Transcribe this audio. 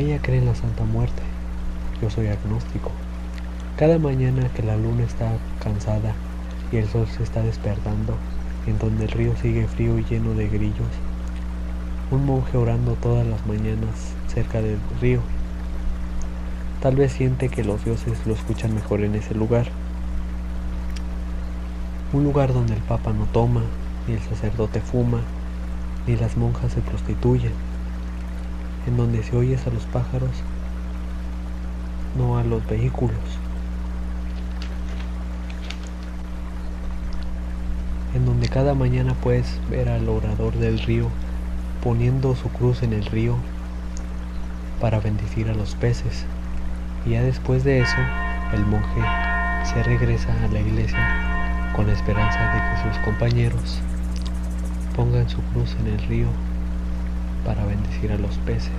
Ella cree en la Santa Muerte. Yo soy agnóstico. Cada mañana que la luna está cansada y el sol se está despertando, en donde el río sigue frío y lleno de grillos, un monje orando todas las mañanas cerca del río. Tal vez siente que los dioses lo escuchan mejor en ese lugar. Un lugar donde el papa no toma, ni el sacerdote fuma, ni las monjas se prostituyen. En donde si oyes a los pájaros, no a los vehículos. En donde cada mañana puedes ver al orador del río poniendo su cruz en el río para bendecir a los peces. Y ya después de eso, el monje se regresa a la iglesia con la esperanza de que sus compañeros pongan su cruz en el río para bendecir a los peces.